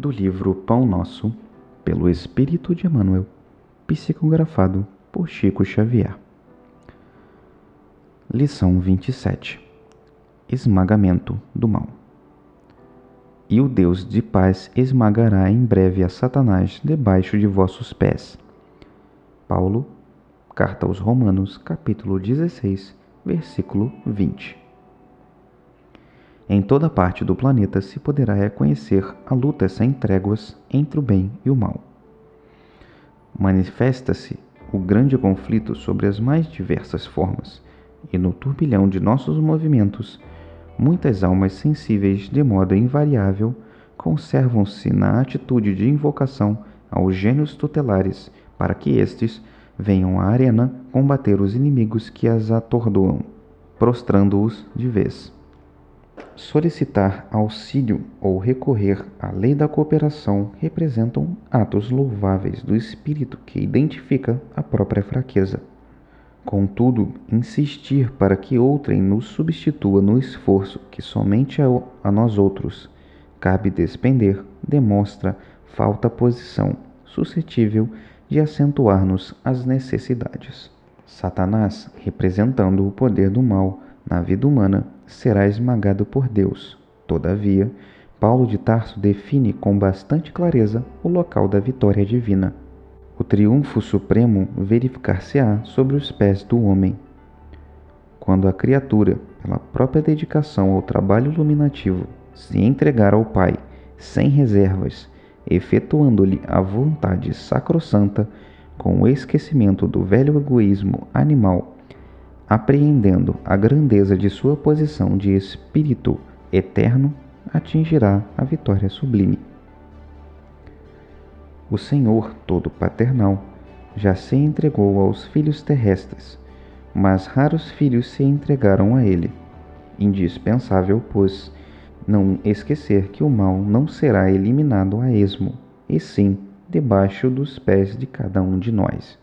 do livro Pão Nosso, pelo Espírito de Emmanuel, psicografado por Chico Xavier. Lição 27 Esmagamento do Mal. E o Deus de paz esmagará em breve a Satanás debaixo de vossos pés. Paulo, Carta aos Romanos, capítulo 16, versículo 20. Em toda parte do planeta se poderá reconhecer a luta sem tréguas entre o bem e o mal. Manifesta-se o grande conflito sobre as mais diversas formas, e no turbilhão de nossos movimentos, muitas almas sensíveis de modo invariável conservam-se na atitude de invocação aos gênios tutelares para que estes venham à arena combater os inimigos que as atordoam, prostrando-os de vez solicitar auxílio ou recorrer à lei da cooperação representam atos louváveis do espírito que identifica a própria fraqueza. Contudo, insistir para que outrem nos substitua no esforço que somente a, nós outros cabe despender demonstra falta posição suscetível de acentuar-nos as necessidades. Satanás, representando o poder do mal na vida humana, será esmagado por Deus. Todavia, Paulo de Tarso define com bastante clareza o local da vitória divina. O triunfo supremo verificar-se-á sobre os pés do homem. Quando a criatura, pela própria dedicação ao trabalho iluminativo, se entregar ao Pai sem reservas, efetuando-lhe a vontade sacrossanta, com o esquecimento do velho egoísmo animal apreendendo a grandeza de sua posição de espírito eterno, atingirá a vitória sublime. O Senhor Todo Paternal já se entregou aos filhos terrestres, mas raros filhos se entregaram a ele. Indispensável, pois, não esquecer que o mal não será eliminado a esmo, e sim debaixo dos pés de cada um de nós.